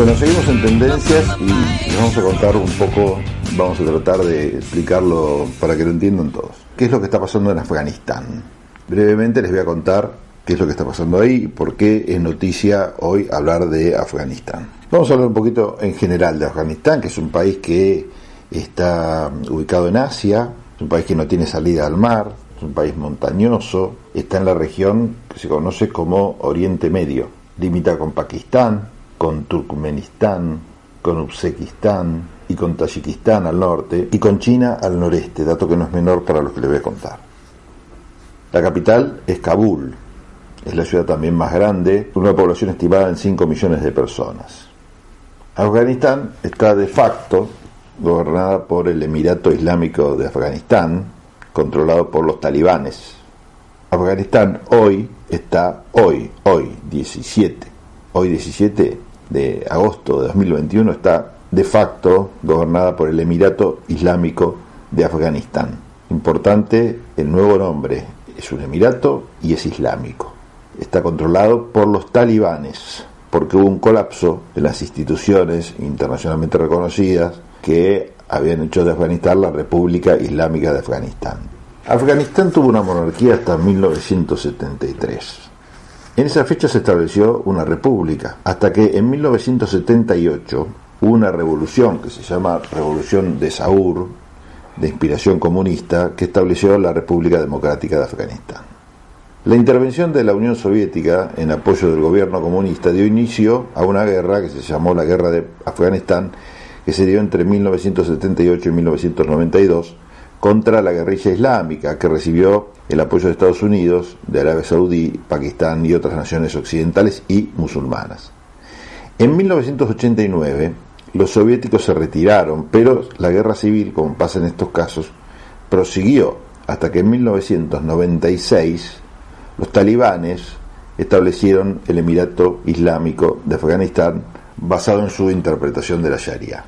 Bueno, seguimos en tendencias y les vamos a contar un poco, vamos a tratar de explicarlo para que lo entiendan todos. ¿Qué es lo que está pasando en Afganistán? Brevemente les voy a contar qué es lo que está pasando ahí y por qué es noticia hoy hablar de Afganistán. Vamos a hablar un poquito en general de Afganistán, que es un país que está ubicado en Asia, es un país que no tiene salida al mar, es un país montañoso, está en la región que se conoce como Oriente Medio, limita con Pakistán, con Turkmenistán, con Uzbekistán y con Tayikistán al norte y con China al noreste, dato que no es menor para lo que le voy a contar. La capital es Kabul, es la ciudad también más grande, con una población estimada en 5 millones de personas. Afganistán está de facto gobernada por el Emirato Islámico de Afganistán, controlado por los talibanes. Afganistán hoy está, hoy, hoy, 17, hoy 17 de agosto de 2021, está de facto gobernada por el Emirato Islámico de Afganistán. Importante, el nuevo nombre es un emirato y es islámico. Está controlado por los talibanes, porque hubo un colapso de las instituciones internacionalmente reconocidas que habían hecho de Afganistán la República Islámica de Afganistán. Afganistán tuvo una monarquía hasta 1973. En esa fecha se estableció una república, hasta que en 1978 hubo una revolución que se llama Revolución de Saur, de inspiración comunista, que estableció la República Democrática de Afganistán. La intervención de la Unión Soviética en apoyo del gobierno comunista dio inicio a una guerra que se llamó la Guerra de Afganistán, que se dio entre 1978 y 1992 contra la guerrilla islámica, que recibió el apoyo de Estados Unidos, de Arabia Saudí, Pakistán y otras naciones occidentales y musulmanas. En 1989, los soviéticos se retiraron, pero la guerra civil, como pasa en estos casos, prosiguió hasta que en 1996 los talibanes establecieron el Emirato Islámico de Afganistán basado en su interpretación de la Sharia.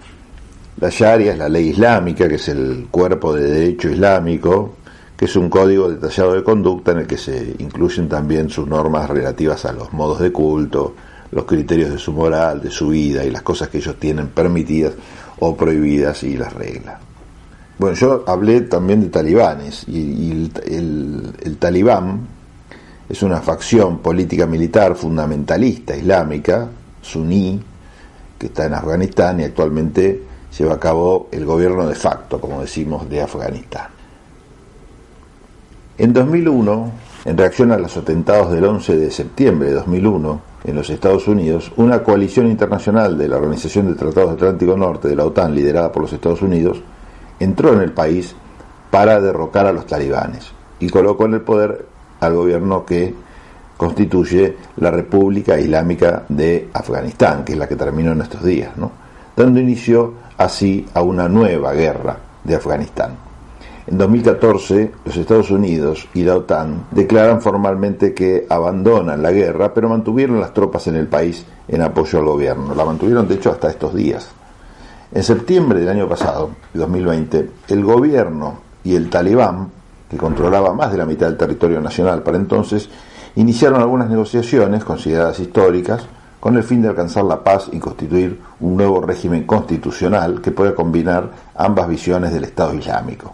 La Sharia es la ley islámica, que es el cuerpo de derecho islámico, que es un código detallado de conducta en el que se incluyen también sus normas relativas a los modos de culto, los criterios de su moral, de su vida y las cosas que ellos tienen permitidas o prohibidas y las reglas. Bueno, yo hablé también de talibanes y, el, el talibán es una facción política militar fundamentalista islámica, suní, que está en Afganistán y actualmente lleva a cabo el gobierno de facto, como decimos, de Afganistán. En 2001, en reacción a los atentados del 11 de septiembre de 2001 en los Estados Unidos, una coalición internacional de la Organización de Tratados Atlántico Norte de la OTAN, liderada por los Estados Unidos, entró en el país para derrocar a los talibanes y colocó en el poder al gobierno que constituye la República Islámica de Afganistán, que es la que terminó en estos días, ¿no? Dando inicio así a una nueva guerra de Afganistán. En 2014, los Estados Unidos y la OTAN declaran formalmente que abandonan la guerra, pero mantuvieron las tropas en el país en apoyo al gobierno. La mantuvieron, de hecho, hasta estos días. En septiembre del año pasado, 2020, el gobierno y el talibán, que controlaba más de la mitad del territorio nacional para entonces, iniciaron algunas negociaciones consideradas históricas con el fin de alcanzar la paz y constituir un nuevo régimen constitucional que pueda combinar ambas visiones del Estado Islámico.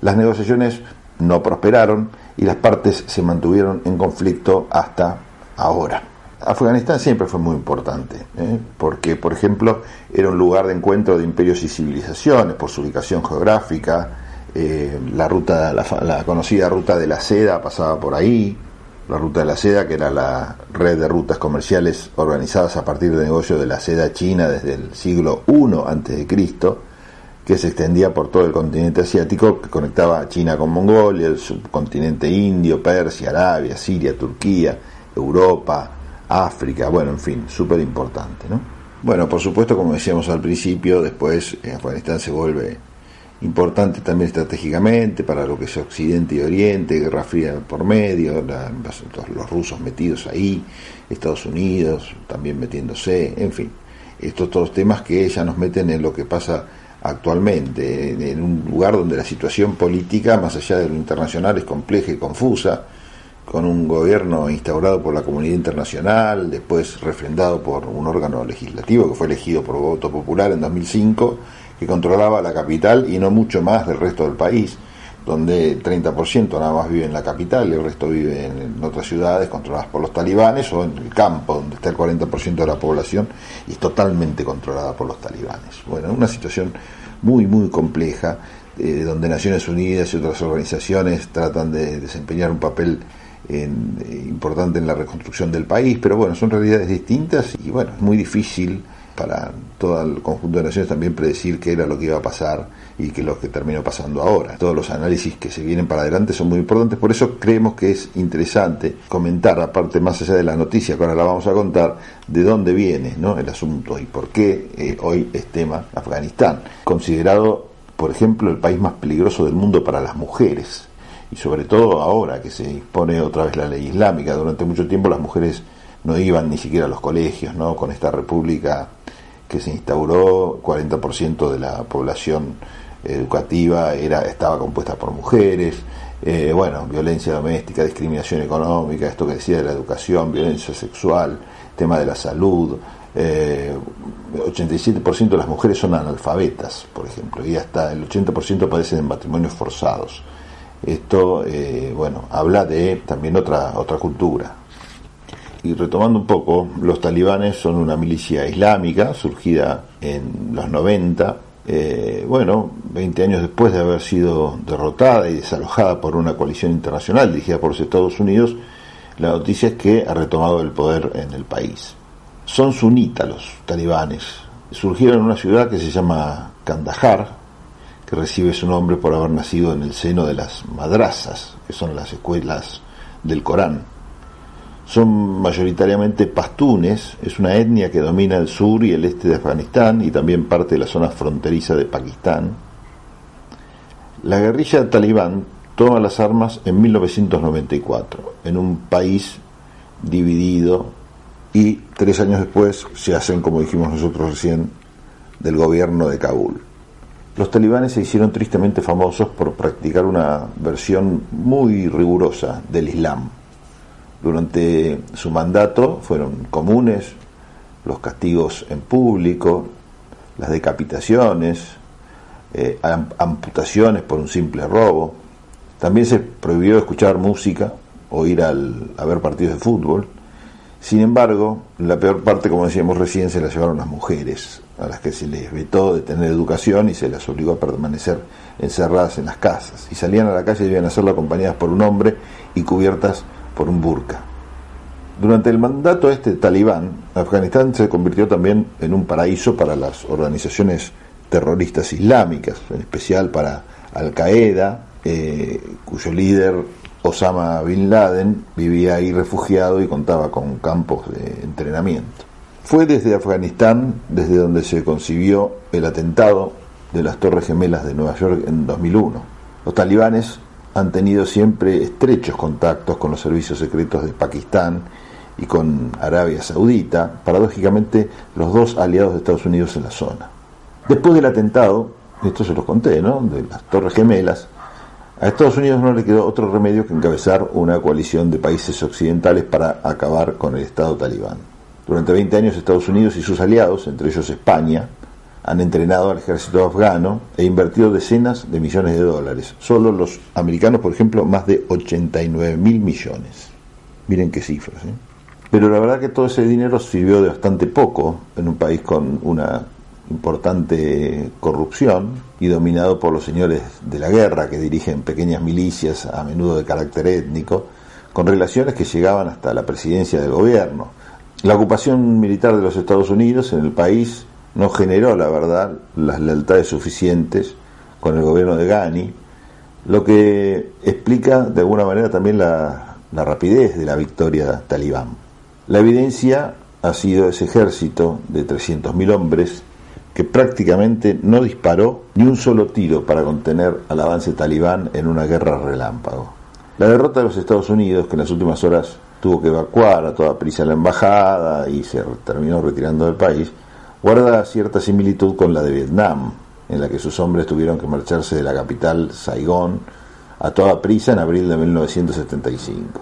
Las negociaciones no prosperaron y las partes se mantuvieron en conflicto hasta ahora. Afganistán siempre fue muy importante, ¿eh? porque, por ejemplo, era un lugar de encuentro de imperios y civilizaciones por su ubicación geográfica, eh, la, ruta, la conocida ruta de la seda pasaba por ahí, la Ruta de la Seda, que era la red de rutas comerciales organizadas a partir del negocio de la seda china desde el siglo I a.C., que se extendía por todo el continente asiático, que conectaba China con Mongolia, el subcontinente indio, Persia, Arabia, Siria, Turquía, Europa, África, bueno, en fin, súper importante, ¿no? Bueno, por supuesto, como decíamos al principio, después Afganistán se vuelve importante también estratégicamente para lo que es Occidente y Oriente, Guerra Fría por medio, los rusos metidos ahí, Estados Unidos también metiéndose, en fin, estos todos temas que ya nos meten en lo que pasa actualmente, en un lugar donde la situación política, más allá de lo internacional, es compleja y confusa, con un gobierno instaurado por la comunidad internacional, después refrendado por un órgano legislativo que fue elegido por voto popular en 2005, que controlaba la capital y no mucho más del resto del país, donde el 30% nada más vive en la capital y el resto vive en, otras ciudades controladas por los talibanes o en el campo, donde está el 40% de la población y es totalmente controlada por los talibanes. Bueno, una situación muy, muy compleja, eh, donde Naciones Unidas y otras organizaciones tratan de desempeñar un papel en, eh, importante en la reconstrucción del país, pero bueno, son realidades distintas y bueno, es muy difícil para todo el conjunto de naciones también predecir qué era lo que iba a pasar y qué es lo que terminó pasando ahora. Todos los análisis que se vienen para adelante son muy importantes, por eso creemos que es interesante comentar, aparte más allá de la noticia que ahora la vamos a contar, de dónde viene ¿no? el asunto y por qué eh, hoy es tema Afganistán, considerado, por ejemplo, el país más peligroso del mundo para las mujeres y sobre todo ahora que se impone otra vez la ley islámica. Durante mucho tiempo las mujeres no iban ni siquiera a los colegios, ¿no? Con esta república que se instauró, 40% de la población educativa era estaba compuesta por mujeres. Eh, bueno, violencia doméstica, discriminación económica, esto que decía de la educación, violencia sexual, tema de la salud. Eh, 87% de las mujeres son analfabetas, por ejemplo, y hasta el 80% padecen de matrimonios forzados. Esto, eh, bueno, habla de también otra, otra cultura. Y retomando un poco, los talibanes son una milicia islámica surgida en los 90, eh, bueno, 20 años después de haber sido derrotada y desalojada por una coalición internacional dirigida por los Estados Unidos, la noticia es que ha retomado el poder en el país. Son sunitas los talibanes. Surgieron en una ciudad que se llama Kandahar, que recibe su nombre por haber nacido en el seno de las madrazas, que son las escuelas del Corán. Son mayoritariamente pastunes, es una etnia que domina el sur y el este de Afganistán y también parte de la zona fronteriza de Pakistán. La guerrilla talibán toma las armas en 1994, en un país dividido y tres años después se hacen, como dijimos nosotros recién, del gobierno de Kabul. Los talibanes se hicieron tristemente famosos por practicar una versión muy rigurosa del Islam. Durante su mandato fueron comunes los castigos en público, las decapitaciones, eh, amputaciones por un simple robo. También se prohibió escuchar música o ir al, a ver partidos de fútbol. Sin embargo, la peor parte, como decíamos recién, se la llevaron las mujeres, a las que se les vetó de tener educación y se las obligó a permanecer encerradas en las casas. Y salían a la calle y debían hacerlo acompañadas por un hombre y cubiertas por un burka. Durante el mandato este talibán, Afganistán se convirtió también en un paraíso para las organizaciones terroristas islámicas, en especial para Al-Qaeda, eh, cuyo líder Osama Bin Laden vivía ahí refugiado y contaba con campos de entrenamiento. Fue desde Afganistán desde donde se concibió el atentado de las Torres Gemelas de Nueva York en 2001. Los talibanes han tenido siempre estrechos contactos con los servicios secretos de Pakistán y con Arabia Saudita, paradójicamente los dos aliados de Estados Unidos en la zona. Después del atentado, esto se los conté, ¿no? De las Torres Gemelas, a Estados Unidos no le quedó otro remedio que encabezar una coalición de países occidentales para acabar con el Estado talibán. Durante 20 años Estados Unidos y sus aliados, entre ellos España, han entrenado al ejército afgano e invertido decenas de millones de dólares. Solo los americanos, por ejemplo, más de 89 mil millones. Miren qué cifras. ¿eh? Pero la verdad que todo ese dinero sirvió de bastante poco en un país con una importante corrupción y dominado por los señores de la guerra que dirigen pequeñas milicias a menudo de carácter étnico, con relaciones que llegaban hasta la presidencia del gobierno la ocupación militar de los Estados Unidos en el país no generó, la verdad, las lealtades suficientes con el gobierno de Ghani, lo que explica de alguna manera también la, rapidez de la victoria talibán. La evidencia ha sido ese ejército de 300.000 hombres que prácticamente no disparó ni un solo tiro para contener al avance talibán en una guerra relámpago. La derrota de los Estados Unidos, que en las últimas horas tuvo que evacuar a toda prisa la embajada y se terminó retirando del país, guarda cierta similitud con la de Vietnam, en la que sus hombres tuvieron que marcharse de la capital, Saigón, a toda prisa en abril de 1975.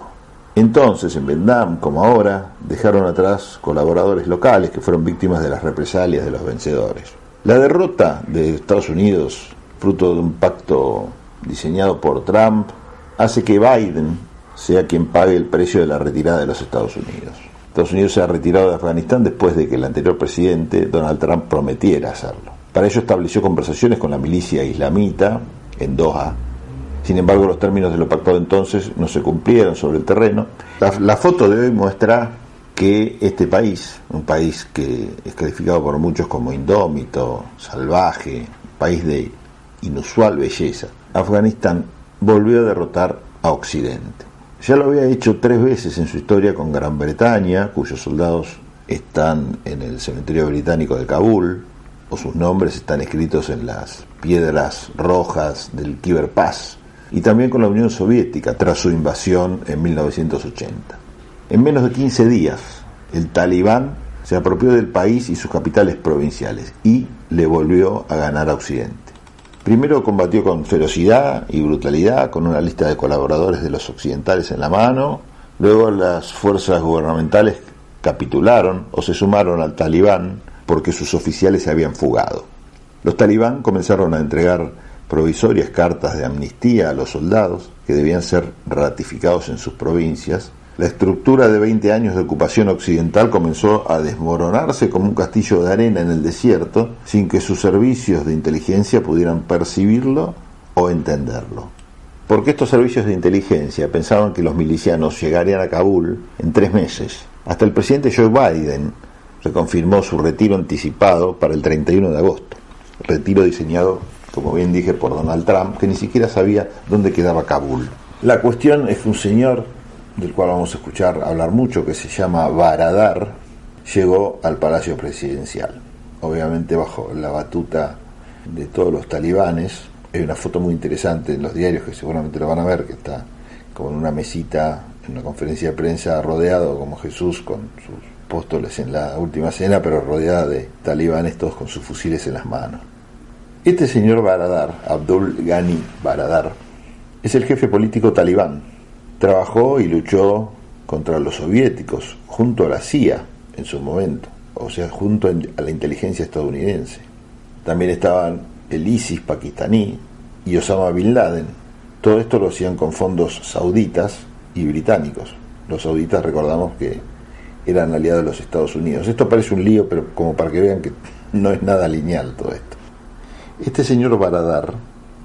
Entonces, en Vietnam, como ahora, dejaron atrás colaboradores locales que fueron víctimas de las represalias de los vencedores. La derrota de Estados Unidos, fruto de un pacto diseñado por Trump, hace que Biden sea quien pague el precio de la retirada de los Estados Unidos. Estados Unidos se ha retirado de Afganistán después de que el anterior presidente, Donald Trump, prometiera hacerlo. Para ello estableció conversaciones con la milicia islamita en Doha sin embargo, los términos de lo pactado entonces no se cumplieron sobre el terreno. La, foto de hoy muestra que este país, un país que es calificado por muchos como indómito, salvaje, país de inusual belleza, Afganistán volvió a derrotar a Occidente. Ya lo había hecho tres veces en su historia con Gran Bretaña, cuyos soldados están en el cementerio británico de Kabul, o sus nombres están escritos en las piedras rojas del Khyber Pass, y también con la Unión Soviética tras su invasión en 1980. En menos de 15 días, el talibán se apropió del país y sus capitales provinciales y le volvió a ganar a Occidente. Primero combatió con ferocidad y brutalidad, con una lista de colaboradores de los occidentales en la mano, luego las fuerzas gubernamentales capitularon o se sumaron al talibán porque sus oficiales se habían fugado. Los talibán comenzaron a entregar provisorias cartas de amnistía a los soldados que debían ser ratificados en sus provincias, la estructura de 20 años de ocupación occidental comenzó a desmoronarse como un castillo de arena en el desierto sin que sus servicios de inteligencia pudieran percibirlo o entenderlo. Porque estos servicios de inteligencia pensaban que los milicianos llegarían a Kabul en tres meses. Hasta el presidente Joe Biden reconfirmó su retiro anticipado para el 31 de agosto, retiro diseñado como bien dije, por Donald Trump, que ni siquiera sabía dónde quedaba Kabul. La cuestión es que un señor, del cual vamos a escuchar hablar mucho, que se llama Baradar, llegó al Palacio Presidencial, obviamente bajo la batuta de todos los talibanes. Hay una foto muy interesante en los diarios que seguramente lo van a ver, que está como en una mesita, en una conferencia de prensa, rodeado como Jesús con sus apóstoles en la última cena, pero rodeada de talibanes todos con sus fusiles en las manos. Este señor Baradar, Abdul Ghani Baradar, es el jefe político talibán. Trabajó y luchó contra los soviéticos, junto a la CIA en su momento, o sea, junto a la inteligencia estadounidense. También estaban el ISIS pakistaní y Osama Bin Laden. Todo esto lo hacían con fondos sauditas y británicos. Los sauditas recordamos que eran aliados de los Estados Unidos. Esto parece un lío, pero como para que vean que no es nada lineal todo esto. Este señor Baradar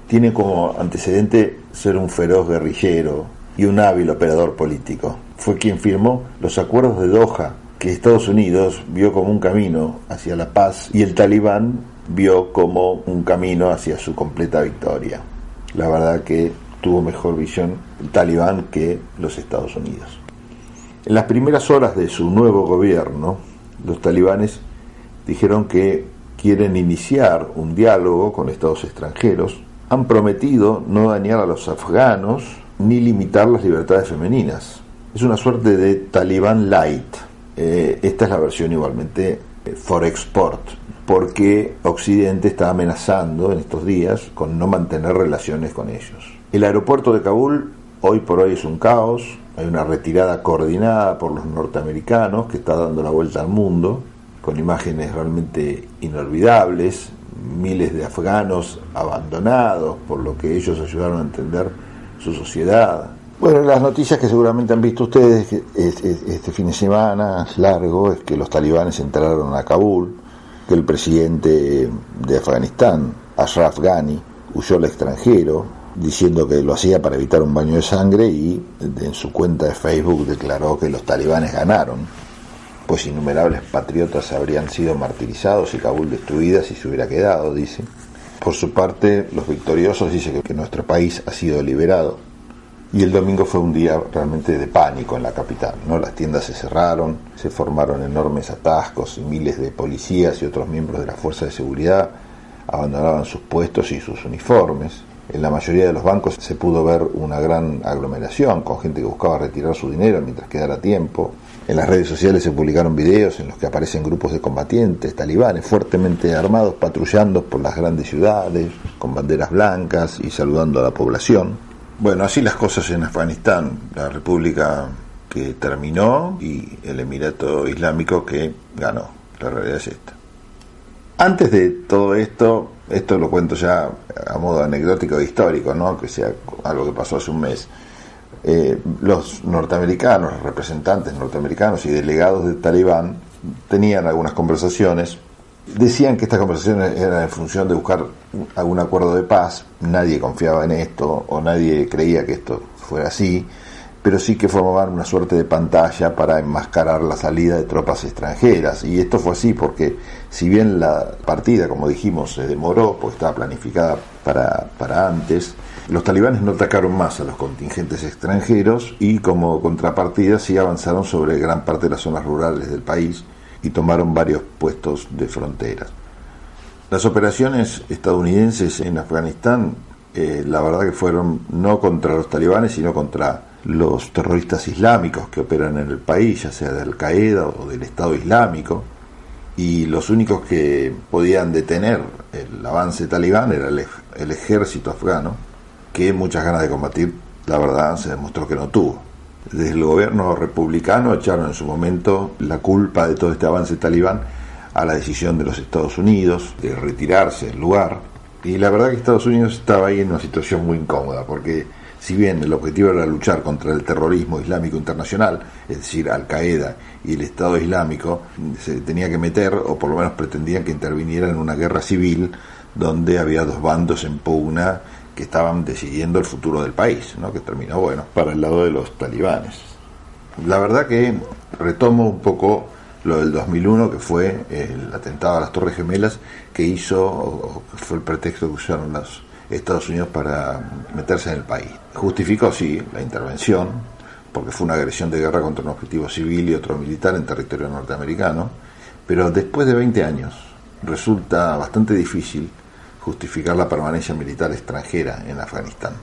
tiene como antecedente ser un feroz guerrillero y un hábil operador político. Fue quien firmó los acuerdos de Doha, que Estados Unidos vio como un camino hacia la paz y el talibán vio como un camino hacia su completa victoria. La verdad que tuvo mejor visión el talibán que los Estados Unidos. En las primeras horas de su nuevo gobierno, los talibanes dijeron que quieren iniciar un diálogo con estados extranjeros, han prometido no dañar a los afganos ni limitar las libertades femeninas. Es una suerte de talibán light. Eh, esta es la versión igualmente eh, for export, porque Occidente está amenazando en estos días con no mantener relaciones con ellos. El aeropuerto de Kabul hoy por hoy es un caos, hay una retirada coordinada por los norteamericanos que está dando la vuelta al mundo con imágenes realmente inolvidables, miles de afganos abandonados por lo que ellos ayudaron a entender su sociedad. Bueno, las noticias que seguramente han visto ustedes este fin de semana largo es que los talibanes entraron a Kabul, que el presidente de Afganistán, Ashraf Ghani, huyó al extranjero diciendo que lo hacía para evitar un baño de sangre y en su cuenta de Facebook declaró que los talibanes ganaron pues innumerables patriotas habrían sido martirizados y Kabul destruida si se hubiera quedado, dice. Por su parte, los victoriosos dicen que nuestro país ha sido liberado. Y el domingo fue un día realmente de pánico en la capital, ¿no? Las tiendas se cerraron, se formaron enormes atascos y miles de policías y otros miembros de la fuerza de seguridad abandonaban sus puestos y sus uniformes. En la mayoría de los bancos se pudo ver una gran aglomeración con gente que buscaba retirar su dinero mientras quedara tiempo. En las redes sociales se publicaron videos en los que aparecen grupos de combatientes talibanes fuertemente armados patrullando por las grandes ciudades con banderas blancas y saludando a la población. Bueno, así las cosas en Afganistán. La República que terminó y el Emirato Islámico que ganó. La realidad es esta. Antes de todo esto, esto lo cuento ya a modo anecdótico e histórico, ¿no? que sea algo que pasó hace un mes. Eh, los norteamericanos, representantes norteamericanos y delegados del Talibán tenían algunas conversaciones. Decían que estas conversaciones eran en función de buscar algún acuerdo de paz. Nadie confiaba en esto o nadie creía que esto fuera así pero sí que formaban una suerte de pantalla para enmascarar la salida de tropas extranjeras. Y esto fue así porque si bien la partida, como dijimos, se demoró, porque estaba planificada para, para antes, los talibanes no atacaron más a los contingentes extranjeros y como contrapartida sí avanzaron sobre gran parte de las zonas rurales del país y tomaron varios puestos de fronteras. Las operaciones estadounidenses en Afganistán, eh, la verdad que fueron no contra los talibanes, sino contra los terroristas islámicos que operan en el país, ya sea de Al Qaeda o del Estado Islámico, y los únicos que podían detener el avance talibán era el, ejército afgano, que muchas ganas de combatir, la verdad, se demostró que no tuvo. Desde el gobierno republicano echaron en su momento la culpa de todo este avance talibán a la decisión de los Estados Unidos de retirarse del lugar. Y la verdad que Estados Unidos estaba ahí en una situación muy incómoda, porque si bien el objetivo era luchar contra el terrorismo islámico internacional, es decir, Al Qaeda y el Estado Islámico, se tenía que meter, o por lo menos pretendían que interviniera en una guerra civil donde había dos bandos en pugna que estaban decidiendo el futuro del país, ¿no? que terminó, bueno, para el lado de los talibanes. La verdad que retomo un poco lo del 2001, que fue el atentado a las Torres Gemelas, que hizo, o fue el pretexto que usaron las Estados Unidos para meterse en el país. Justificó, sí, la intervención, porque fue una agresión de guerra contra un objetivo civil y otro militar en territorio norteamericano, pero después de 20 años resulta bastante difícil justificar la permanencia militar extranjera en Afganistán.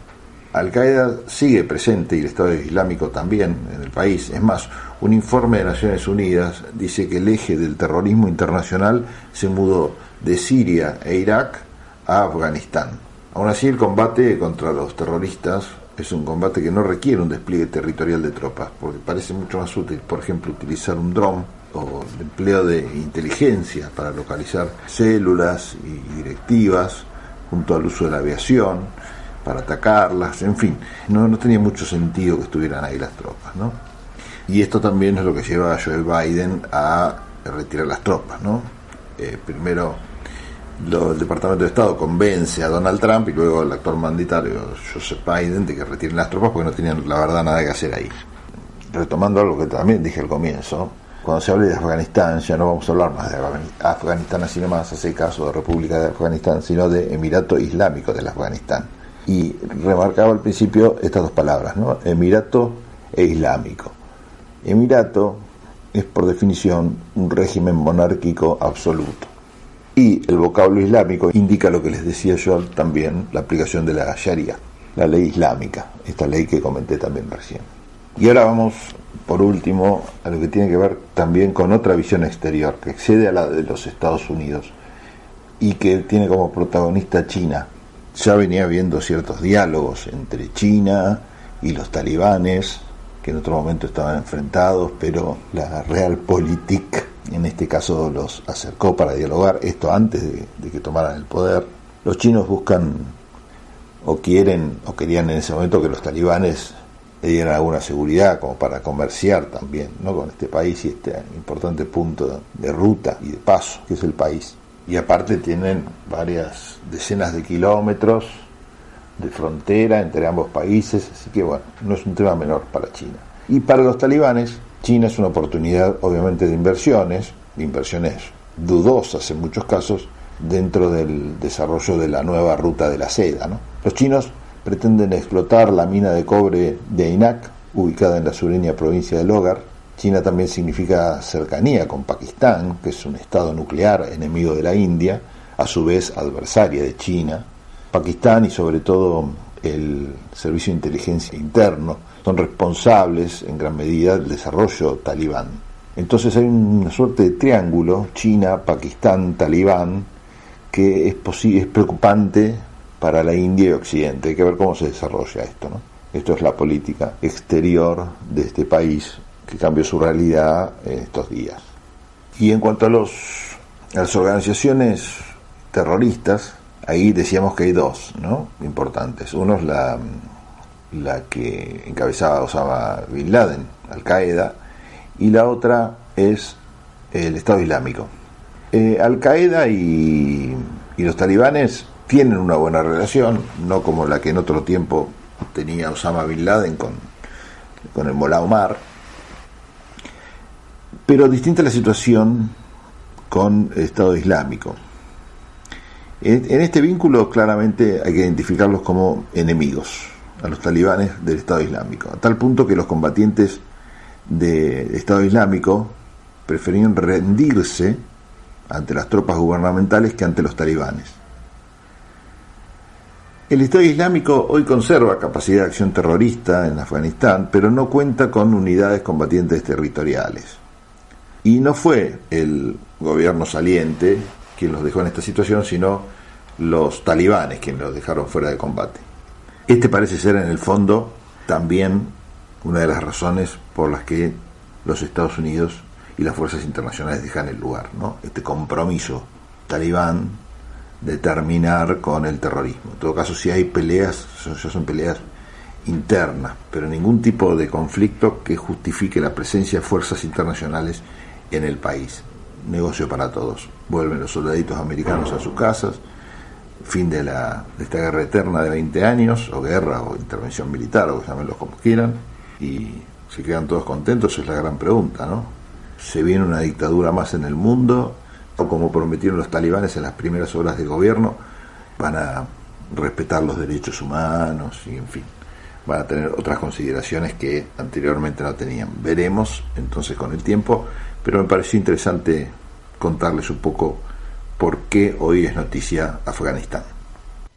Al-Qaeda sigue presente y el Estado Islámico también en el país. Es más, un informe de Naciones Unidas dice que el eje del terrorismo internacional se mudó de Siria e Irak a Afganistán. Aún así, el combate contra los terroristas es un combate que no requiere un despliegue territorial de tropas, porque parece mucho más útil, por ejemplo, utilizar un dron o el empleo de inteligencia para localizar células y directivas, junto al uso de la aviación, para atacarlas, en fin, no, tenía mucho sentido que estuvieran ahí las tropas, ¿no? Y esto también es lo que lleva a Joe Biden a retirar las tropas, ¿no? Eh, primero el Departamento de Estado convence a Donald Trump y luego el actor mandatario Joseph Biden de que retiren las tropas porque no tenían la verdad nada que hacer ahí. Retomando algo que también dije al comienzo, cuando se hable de Afganistán ya no vamos a hablar más de Afganistán así nomás, hace caso de República de Afganistán, sino de Emirato Islámico del Afganistán. Y remarcaba al principio estas dos palabras, ¿no? Emirato e Islámico. Emirato es por definición un régimen monárquico absoluto y el vocablo islámico indica lo que les decía yo también, la aplicación de la Sharia, la ley islámica, esta ley que comenté también recién. Y ahora vamos, por último, a lo que tiene que ver también con otra visión exterior, que excede a la de los Estados Unidos y que tiene como protagonista China. Ya venía habiendo ciertos diálogos entre China y los talibanes, que en otro momento estaban enfrentados, pero la realpolitik en este caso los acercó para dialogar, esto antes de, que tomaran el poder. Los chinos buscan o quieren o querían en ese momento que los talibanes le dieran alguna seguridad como para comerciar también ¿no? con este país y este importante punto de ruta y de paso que es el país. Y aparte tienen varias decenas de kilómetros de frontera entre ambos países, así que bueno, no es un tema menor para China. Y para los talibanes, China es una oportunidad obviamente de inversiones, de inversiones dudosas en muchos casos, dentro del desarrollo de la nueva ruta de la seda. Los chinos pretenden explotar la mina de cobre de Ainak, ubicada en la sureña provincia de Logar. China también significa cercanía con Pakistán, que es un estado nuclear enemigo de la India, a su vez adversaria de China. Pakistán y sobre todo el Servicio de Inteligencia Interno son responsables en gran medida del desarrollo talibán. Entonces hay una suerte de triángulo, China, Pakistán, Talibán, que es, es preocupante para la India y Occidente. Hay que ver cómo se desarrolla esto. ¿no? Esto es la política exterior de este país que cambió su realidad en estos días. Y en cuanto a, los, las organizaciones terroristas, ahí decíamos que hay dos ¿no? importantes. Uno es la, la que encabezaba Osama Bin Laden, Al Qaeda, y la otra es el Estado Islámico. Eh, Al Qaeda y, los talibanes tienen una buena relación, no como la que en otro tiempo tenía Osama Bin Laden con, con el Mullah Omar, pero distinta la situación con el Estado Islámico. En, este vínculo claramente hay que identificarlos como enemigos a los talibanes del Estado Islámico, a tal punto que los combatientes del Estado Islámico preferían rendirse ante las tropas gubernamentales que ante los talibanes. El Estado Islámico hoy conserva capacidad de acción terrorista en Afganistán, pero no cuenta con unidades combatientes territoriales. Y no fue el gobierno saliente quien los dejó en esta situación, sino los talibanes quienes los dejaron fuera de combate. Este parece ser en el fondo también una de las razones por las que los Estados Unidos y las fuerzas internacionales dejan el lugar, ¿no? Este compromiso talibán de terminar con el terrorismo. En todo caso, si hay peleas, son, son peleas internas, pero ningún tipo de conflicto que justifique la presencia de fuerzas internacionales en el país. Negocio para todos. Vuelven los soldaditos americanos a sus casas, fin de, la, de esta guerra eterna de 20 años, o guerra, o intervención militar, o llámenlos como quieran, y se quedan todos contentos, es la gran pregunta, ¿no? se viene una dictadura más en el mundo, o como prometieron los talibanes en las primeras horas de gobierno, van a respetar los derechos humanos y en fin, van a tener otras consideraciones que anteriormente no tenían. Veremos entonces con el tiempo, pero me pareció interesante contarles un poco por qué hoy es noticia Afganistán.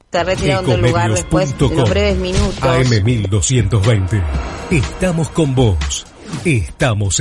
Está retirado del lugar después de los breves minutos. AM1220. Estamos con vos. Estamos